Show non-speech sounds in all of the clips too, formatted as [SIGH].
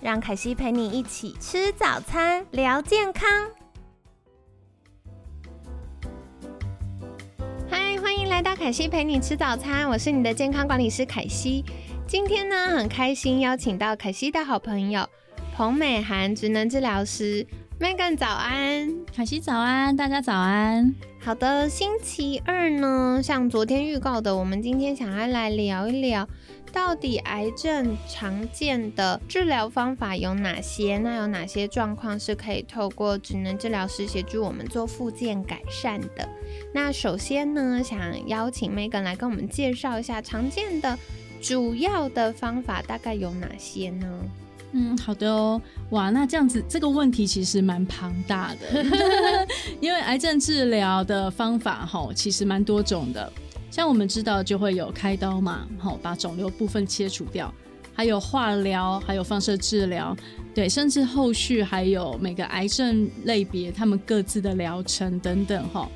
让凯西陪你一起吃早餐，聊健康。嗨，欢迎来到凯西陪你吃早餐，我是你的健康管理师凯西。今天呢，很开心邀请到凯西的好朋友彭美涵，职能治疗师。Megan 早安，凯西早安，大家早安。好的，星期二呢，像昨天预告的，我们今天想要来聊一聊。到底癌症常见的治疗方法有哪些？那有哪些状况是可以透过职能治疗师协助我们做复健改善的？那首先呢，想邀请 Megan 来跟我们介绍一下常见的主要的方法大概有哪些呢？嗯，好的哦。哇，那这样子这个问题其实蛮庞大的，[LAUGHS] 因为癌症治疗的方法哈，其实蛮多种的。像我们知道就会有开刀嘛，好把肿瘤部分切除掉，还有化疗，还有放射治疗，对，甚至后续还有每个癌症类别他们各自的疗程等等哈。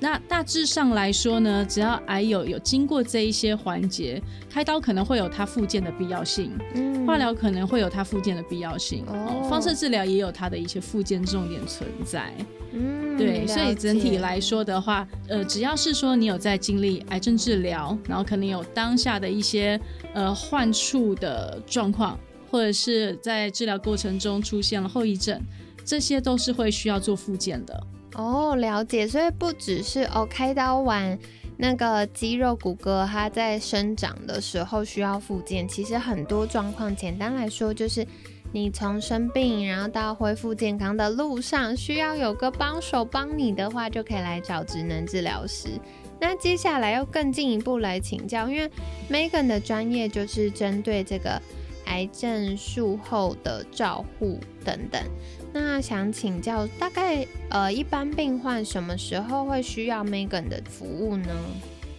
那大致上来说呢，只要癌友有经过这一些环节，开刀可能会有它复健的必要性，嗯，化疗可能会有它复健的必要性，哦，放射治疗也有它的一些复健重点存在，嗯，对，所以整体来说的话，呃，只要是说你有在经历癌症治疗，然后可能有当下的一些呃患处的状况，或者是在治疗过程中出现了后遗症，这些都是会需要做复健的。哦，了解，所以不只是哦，开刀完那个肌肉骨骼它在生长的时候需要复健，其实很多状况，简单来说就是你从生病然后到恢复健康的路上，需要有个帮手帮你的话，就可以来找职能治疗师。那接下来要更进一步来请教，因为 Megan 的专业就是针对这个癌症术后的照护等等。那想请教，大概呃，一般病患什么时候会需要 Megan 的服务呢？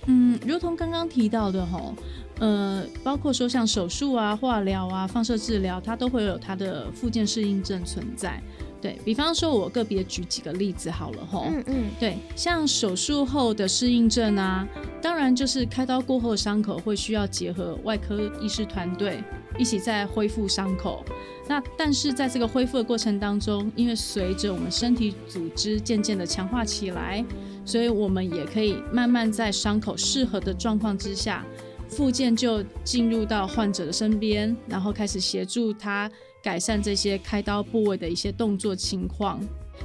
嗯，如同刚刚提到的哈，呃，包括说像手术啊、化疗啊、放射治疗，它都会有它的附件适应症存在。对比方说，我个别举几个例子好了哈。嗯嗯。对，像手术后的适应症啊，当然就是开刀过后伤口会需要结合外科医师团队一起再恢复伤口。那但是在这个恢复的过程当中，因为随着我们身体组织渐渐的强化起来，所以我们也可以慢慢在伤口适合的状况之下，复健就进入到患者的身边，然后开始协助他。改善这些开刀部位的一些动作情况，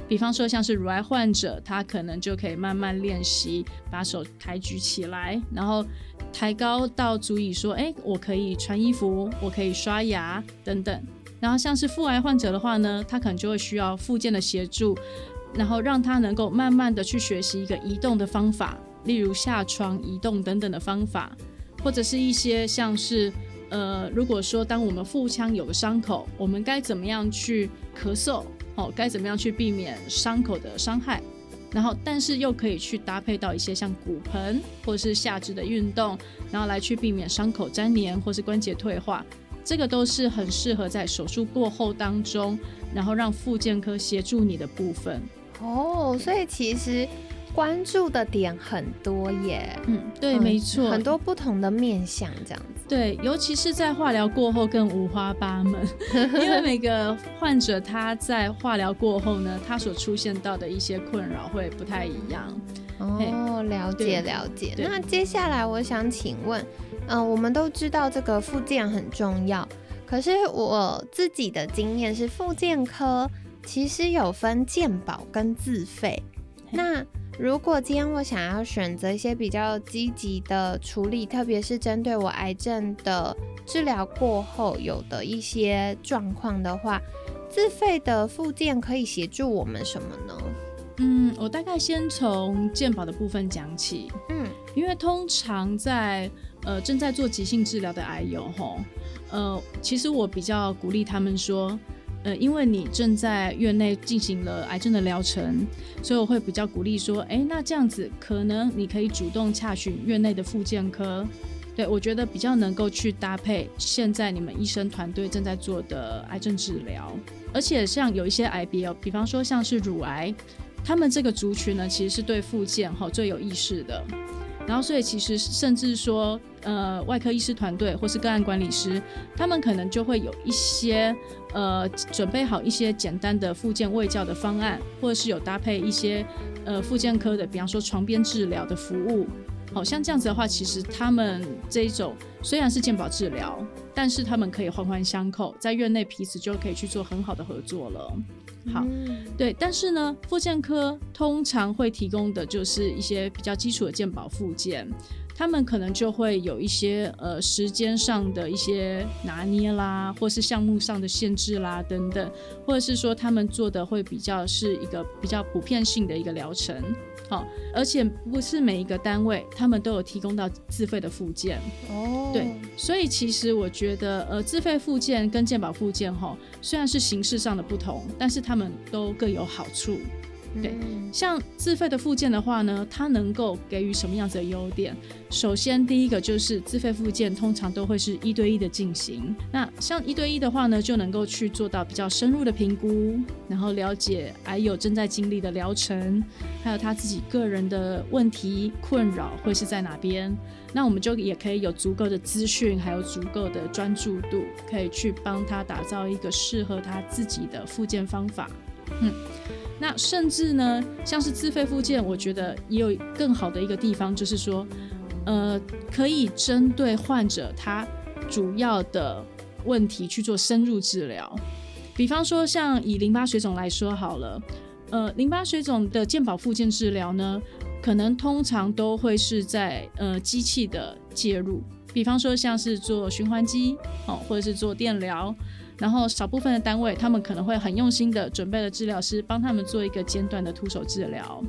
比方说像是乳癌患者，他可能就可以慢慢练习把手抬举起来，然后抬高到足以说，哎，我可以穿衣服，我可以刷牙等等。然后像是腹癌患者的话呢，他可能就会需要附件的协助，然后让他能够慢慢的去学习一个移动的方法，例如下床移动等等的方法，或者是一些像是。呃，如果说当我们腹腔有个伤口，我们该怎么样去咳嗽？哦，该怎么样去避免伤口的伤害？然后，但是又可以去搭配到一些像骨盆或是下肢的运动，然后来去避免伤口粘连或是关节退化。这个都是很适合在手术过后当中，然后让复健科协助你的部分。哦，所以其实。关注的点很多耶，嗯，对，没错，很多不同的面向这样子。对，尤其是在化疗过后更五花八门，[LAUGHS] 因为每个患者他在化疗过后呢，他所出现到的一些困扰会不太一样。哦，了解了解。那接下来我想请问，嗯，我们都知道这个复健很重要，可是我自己的经验是，复健科其实有分健保跟自费，那。如果今天我想要选择一些比较积极的处理，特别是针对我癌症的治疗过后有的一些状况的话，自费的附件可以协助我们什么呢？嗯，我大概先从健保的部分讲起。嗯，因为通常在呃正在做急性治疗的癌友吼，呃，其实我比较鼓励他们说，呃，因为你正在院内进行了癌症的疗程，所以我会比较鼓励说，哎，那这样子可能你可以主动洽询院内的复健科。对，我觉得比较能够去搭配现在你们医生团队正在做的癌症治疗，而且像有一些癌别哦，比方说像是乳癌，他们这个族群呢，其实是对复健哈最有意识的。然后，所以其实甚至说，呃，外科医师团队或是个案管理师，他们可能就会有一些呃准备好一些简单的复健卫教的方案，或者是有搭配一些呃复健科的，比方说床边治疗的服务。好像这样子的话，其实他们这一种虽然是健保治疗，但是他们可以环环相扣，在院内彼此就可以去做很好的合作了。好，对，但是呢，复健科通常会提供的就是一些比较基础的健保复健，他们可能就会有一些呃时间上的一些拿捏啦，或是项目上的限制啦等等，或者是说他们做的会比较是一个比较普遍性的一个疗程。好，而且不是每一个单位他们都有提供到自费的附件哦。对，所以其实我觉得，呃，自费附件跟健保附件哈，虽然是形式上的不同，但是他们都各有好处。对，像自费的附件的话呢，它能够给予什么样子的优点？首先，第一个就是自费附件通常都会是一对一的进行。那像一对一的话呢，就能够去做到比较深入的评估，然后了解癌友正在经历的疗程，还有他自己个人的问题困扰会是在哪边。那我们就也可以有足够的资讯，还有足够的专注度，可以去帮他打造一个适合他自己的复健方法。嗯。那甚至呢，像是自费附件，我觉得也有更好的一个地方，就是说，呃，可以针对患者他主要的问题去做深入治疗。比方说，像以淋巴水肿来说好了，呃，淋巴水肿的健保附件治疗呢，可能通常都会是在呃机器的介入，比方说像是做循环机哦，或者是做电疗。然后少部分的单位，他们可能会很用心的准备了治疗师帮他们做一个间断的徒手治疗，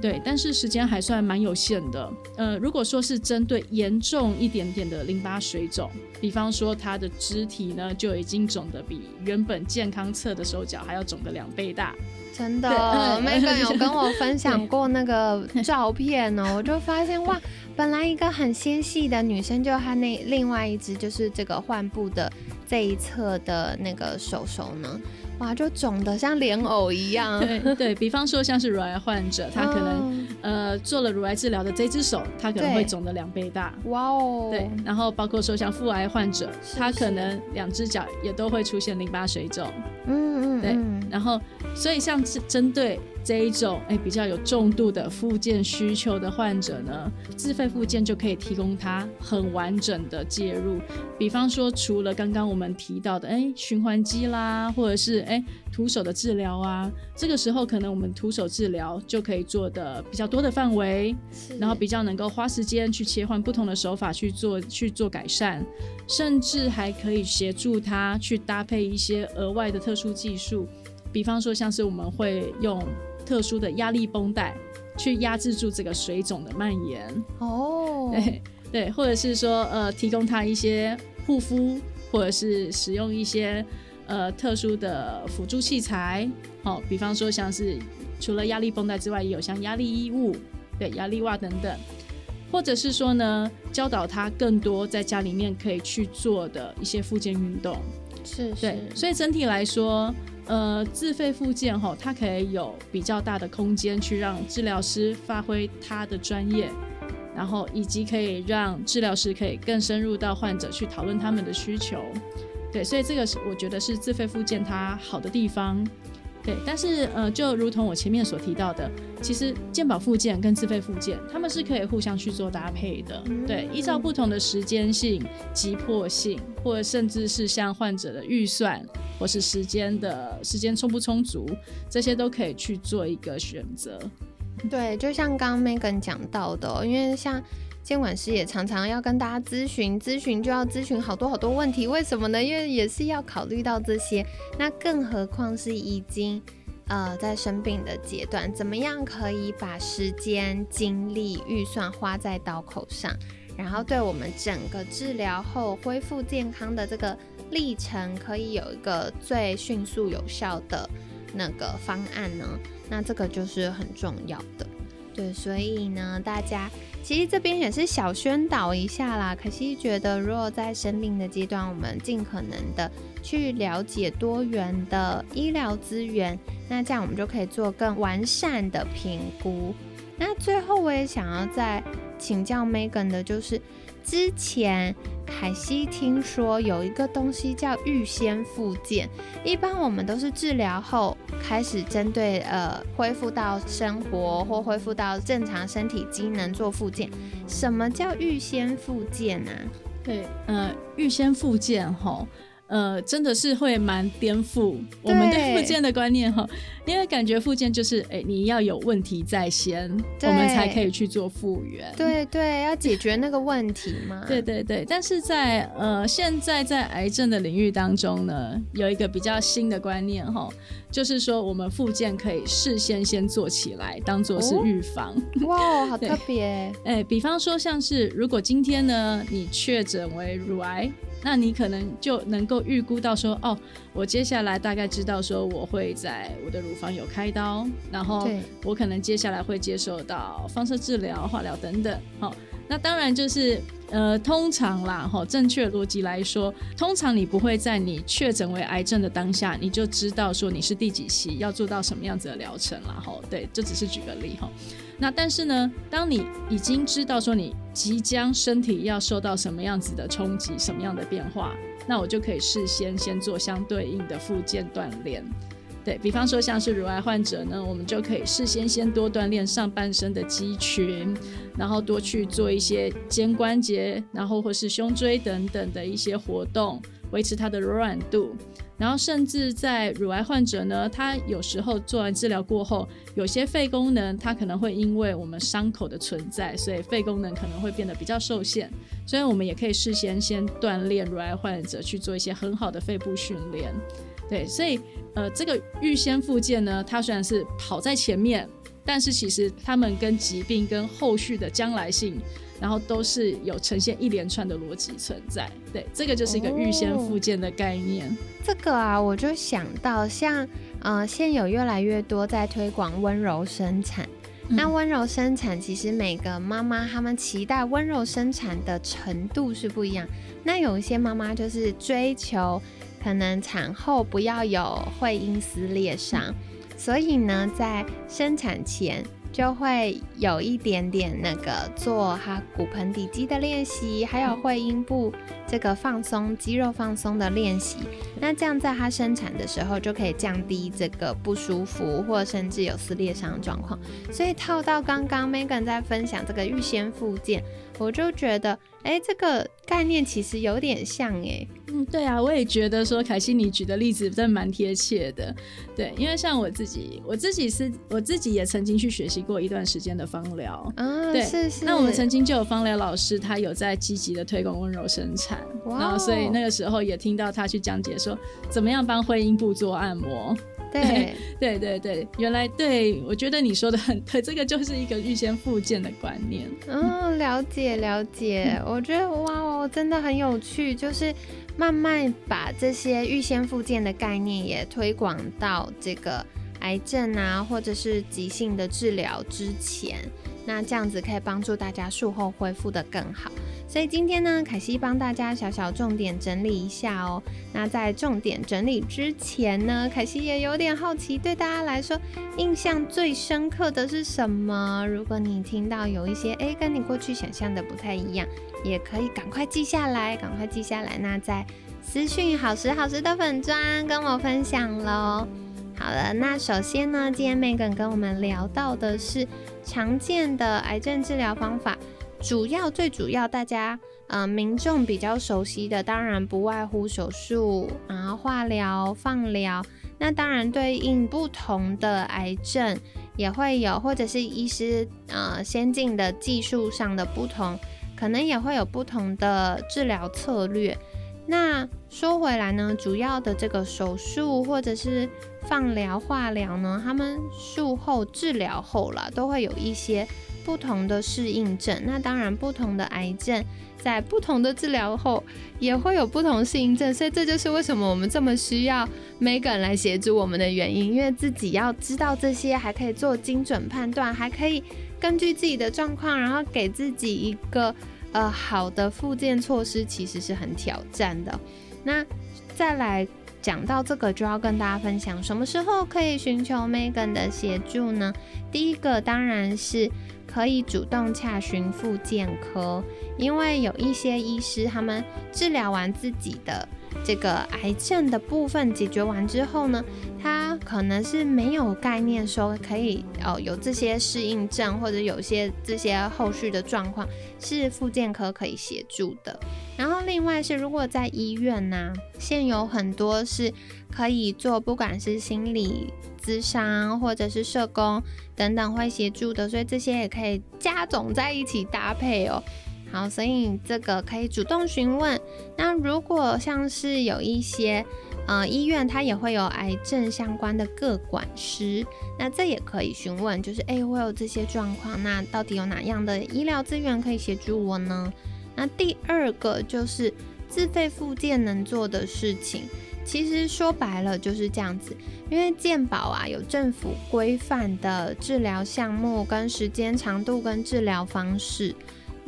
对，但是时间还算蛮有限的。呃，如果说是针对严重一点点的淋巴水肿，比方说他的肢体呢就已经肿得比原本健康侧的手脚还要肿的两倍大，真的，Megan 有跟我分享 [LAUGHS] 过那个照片哦，我就发现哇，[LAUGHS] 本来一个很纤细的女生，就她那另外一只就是这个患部的。这一侧的那个手手呢，哇，就肿得像莲藕一样。[LAUGHS] 对对，比方说像是乳癌患者，他可能呃做了乳癌治疗的这只手，他可能会肿得两倍大。哇哦。对，然后包括说像腹癌患者，他可能两只脚也都会出现淋巴水肿。嗯嗯。对，然后所以像是针对。这一种哎比较有重度的附件需求的患者呢，自费附件就可以提供他很完整的介入。比方说，除了刚刚我们提到的哎循环机啦，或者是哎徒手的治疗啊，这个时候可能我们徒手治疗就可以做的比较多的范围，然后比较能够花时间去切换不同的手法去做去做改善，甚至还可以协助他去搭配一些额外的特殊技术，比方说像是我们会用。特殊的压力绷带去压制住这个水肿的蔓延哦，对对，或者是说呃提供他一些护肤，或者是使用一些呃特殊的辅助器材，好，比方说像是除了压力绷带之外，也有像压力衣物，对，压力袜等等，或者是说呢教导他更多在家里面可以去做的一些复健运动，是，对，所以整体来说。呃，自费附件吼，它可以有比较大的空间去让治疗师发挥他的专业，然后以及可以让治疗师可以更深入到患者去讨论他们的需求。对，所以这个是我觉得是自费附件它好的地方。对，但是呃，就如同我前面所提到的，其实健保附件跟自费附件，他们是可以互相去做搭配的。对，依照不同的时间性、急迫性，或者甚至是像患者的预算或是时间的时间充不充足，这些都可以去做一个选择。对，就像刚刚 Megan 讲到的，因为像。监管师也常常要跟大家咨询，咨询就要咨询好多好多问题，为什么呢？因为也是要考虑到这些，那更何况是已经呃在生病的阶段，怎么样可以把时间、精力、预算花在刀口上，然后对我们整个治疗后恢复健康的这个历程，可以有一个最迅速有效的那个方案呢？那这个就是很重要的。对，所以呢，大家其实这边也是小宣导一下啦。可惜觉得，如果在生病的阶段，我们尽可能的去了解多元的医疗资源，那这样我们就可以做更完善的评估。那最后我也想要再请教 Megan 的，就是之前凯西听说有一个东西叫预先复健，一般我们都是治疗后开始针对呃恢复到生活或恢复到正常身体机能做复健。什么叫预先复健呢？对，呃，预先复健哈。呃，真的是会蛮颠覆我们对复健的观念哈，因为感觉复健就是，哎，你要有问题在先，我们才可以去做复原。对对，要解决那个问题嘛。对对对，但是在呃现在在癌症的领域当中呢，有一个比较新的观念哈，就是说我们复健可以事先先做起来，当做是预防。哇，好 [LAUGHS] 特别。哎，比方说像是如果今天呢你确诊为乳癌。那你可能就能够预估到说，哦，我接下来大概知道说，我会在我的乳房有开刀，然后我可能接下来会接受到放射治疗、化疗等等。好，那当然就是呃，通常啦，哈，正确逻辑来说，通常你不会在你确诊为癌症的当下，你就知道说你是第几期，要做到什么样子的疗程了。哈，对，这只是举个例哈。那但是呢，当你已经知道说你即将身体要受到什么样子的冲击，什么样的变化，那我就可以事先先做相对应的复健锻炼。对比方说像是乳癌患者呢，我们就可以事先先多锻炼上半身的肌群，然后多去做一些肩关节，然后或是胸椎等等的一些活动，维持它的柔软度。然后甚至在乳癌患者呢，他有时候做完治疗过后，有些肺功能他可能会因为我们伤口的存在，所以肺功能可能会变得比较受限。所以我们也可以事先先锻炼乳癌患者去做一些很好的肺部训练。对，所以呃，这个预先复健呢，它虽然是跑在前面，但是其实他们跟疾病跟后续的将来性。然后都是有呈现一连串的逻辑存在，对，这个就是一个预先复健的概念。这个啊，我就想到像，呃，现有越来越多在推广温柔生产。那温柔生产，其实每个妈妈她们期待温柔生产的程度是不一样。那有一些妈妈就是追求，可能产后不要有会阴撕裂伤，所以呢，在生产前。就会有一点点那个做哈骨盆底肌的练习，还有会阴部这个放松肌肉放松的练习。那这样在它生产的时候就可以降低这个不舒服，或甚至有撕裂伤的状况。所以套到刚刚 Megan 在分享这个预先复健。我就觉得，哎，这个概念其实有点像，哎，嗯，对啊，我也觉得说凯西你举的例子真的蛮贴切的，对，因为像我自己，我自己是，我自己也曾经去学习过一段时间的芳疗，啊，对，是是。那我们曾经就有芳疗老师，他有在积极的推广温柔生产，然后所以那个时候也听到他去讲解说，怎么样帮婚姻部做按摩。对 [LAUGHS] 对对对，原来对我觉得你说的很 [LAUGHS] 对，这个就是一个预先复健的观念。嗯，了解了解，我觉得哇哦，真的很有趣，就是慢慢把这些预先复健的概念也推广到这个癌症啊，或者是急性的治疗之前。那这样子可以帮助大家术后恢复的更好，所以今天呢，凯西帮大家小小重点整理一下哦。那在重点整理之前呢，凯西也有点好奇，对大家来说印象最深刻的是什么？如果你听到有一些诶跟你过去想象的不太一样，也可以赶快记下来，赶快记下来。那在私讯好时好时的粉砖跟我分享喽。好了，那首先呢，今天 Megan 跟我们聊到的是常见的癌症治疗方法，主要最主要大家呃民众比较熟悉的，当然不外乎手术，然后化疗、放疗。那当然对应不同的癌症也会有，或者是医师呃先进的技术上的不同，可能也会有不同的治疗策略。那说回来呢，主要的这个手术或者是放疗、化疗呢，他们术后治疗后了，都会有一些不同的适应症。那当然，不同的癌症在不同的治疗后也会有不同适应症，所以这就是为什么我们这么需要 Megan 来协助我们的原因。因为自己要知道这些，还可以做精准判断，还可以根据自己的状况，然后给自己一个呃好的复健措施，其实是很挑战的。那再来。讲到这个，就要跟大家分享什么时候可以寻求 Megan 的协助呢？第一个当然是可以主动洽询复健科，因为有一些医师他们治疗完自己的。这个癌症的部分解决完之后呢，他可能是没有概念说可以哦有这些适应症或者有些这些后续的状况是复健科可以协助的。然后另外是如果在医院呢，现有很多是可以做，不管是心理咨商或者是社工等等会协助的，所以这些也可以加总在一起搭配哦。好，所以这个可以主动询问。那如果像是有一些呃医院，它也会有癌症相关的各管师，那这也可以询问，就是哎，我有这些状况，那到底有哪样的医疗资源可以协助我呢？那第二个就是自费复健能做的事情，其实说白了就是这样子，因为健保啊有政府规范的治疗项目跟时间长度跟治疗方式。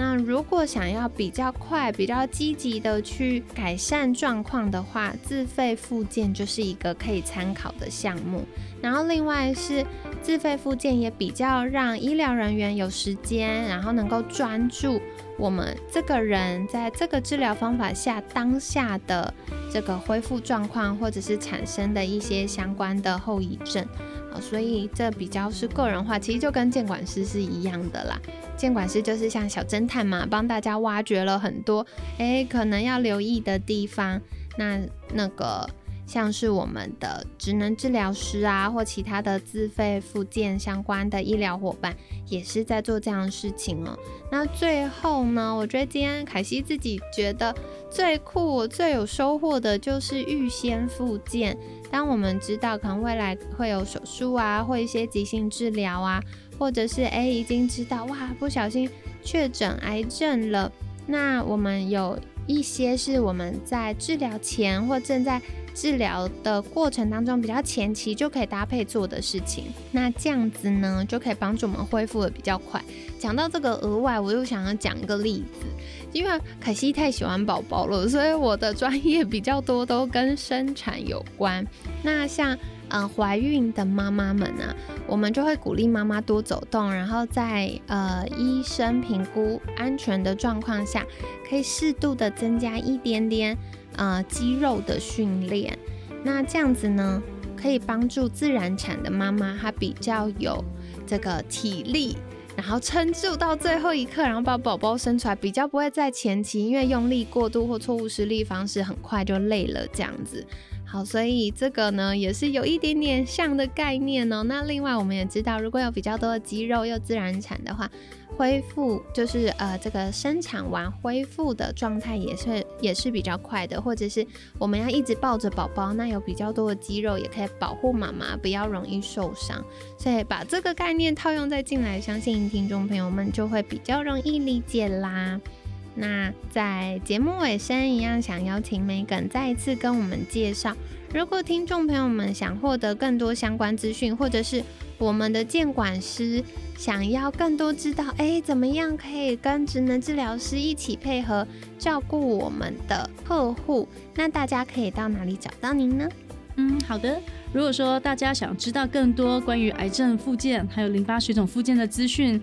那如果想要比较快、比较积极的去改善状况的话，自费复健就是一个可以参考的项目。然后另外是自费复健也比较让医疗人员有时间，然后能够专注我们这个人在这个治疗方法下当下的这个恢复状况，或者是产生的一些相关的后遗症。啊，所以这比较是个人化，其实就跟监管师是一样的啦。监管师就是像小侦探嘛，帮大家挖掘了很多，诶，可能要留意的地方。那那个像是我们的职能治疗师啊，或其他的自费附件相关的医疗伙伴，也是在做这样的事情哦。那最后呢，我觉得今天凯西自己觉得最酷、最有收获的就是预先复健。当我们知道可能未来会有手术啊，或一些急性治疗啊，或者是诶已经知道哇不小心确诊癌症了，那我们有一些是我们在治疗前或正在治疗的过程当中比较前期就可以搭配做的事情，那这样子呢就可以帮助我们恢复的比较快。讲到这个额外，我又想要讲一个例子。因为凯西太喜欢宝宝了，所以我的专业比较多都跟生产有关。那像嗯怀孕的妈妈们呢，我们就会鼓励妈妈多走动，然后在呃医生评估安全的状况下，可以适度的增加一点点呃肌肉的训练。那这样子呢，可以帮助自然产的妈妈，她比较有这个体力。然后撑住到最后一刻，然后把宝宝生出来，比较不会在前期因为用力过度或错误施力方式，很快就累了这样子。好，所以这个呢也是有一点点像的概念哦。那另外我们也知道，如果有比较多的肌肉又自然产的话。恢复就是呃，这个生产完恢复的状态也是也是比较快的，或者是我们要一直抱着宝宝，那有比较多的肌肉也可以保护妈妈不要容易受伤，所以把这个概念套用在进来，相信听众朋友们就会比较容易理解啦。那在节目尾声一样，想邀请 Megan 再一次跟我们介绍，如果听众朋友们想获得更多相关资讯，或者是我们的监管师想要更多知道，哎，怎么样可以跟职能治疗师一起配合照顾我们的客户？那大家可以到哪里找到您呢？嗯，好的。如果说大家想知道更多关于癌症复健还有淋巴水肿复健的资讯，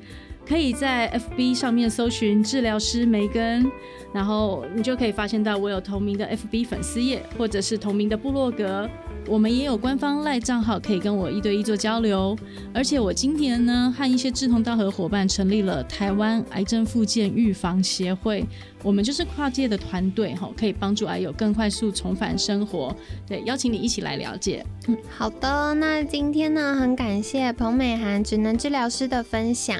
可以在 FB 上面搜寻治疗师梅根，然后你就可以发现到我有同名的 FB 粉丝页，或者是同名的部落格。我们也有官方赖账号，可以跟我一对一做交流。而且我今年呢，和一些志同道合伙伴成立了台湾癌症复健预防协会。我们就是跨界的团队，哈，可以帮助癌友更快速重返生活。对，邀请你一起来了解。嗯，好的。那今天呢，很感谢彭美涵职能治疗师的分享。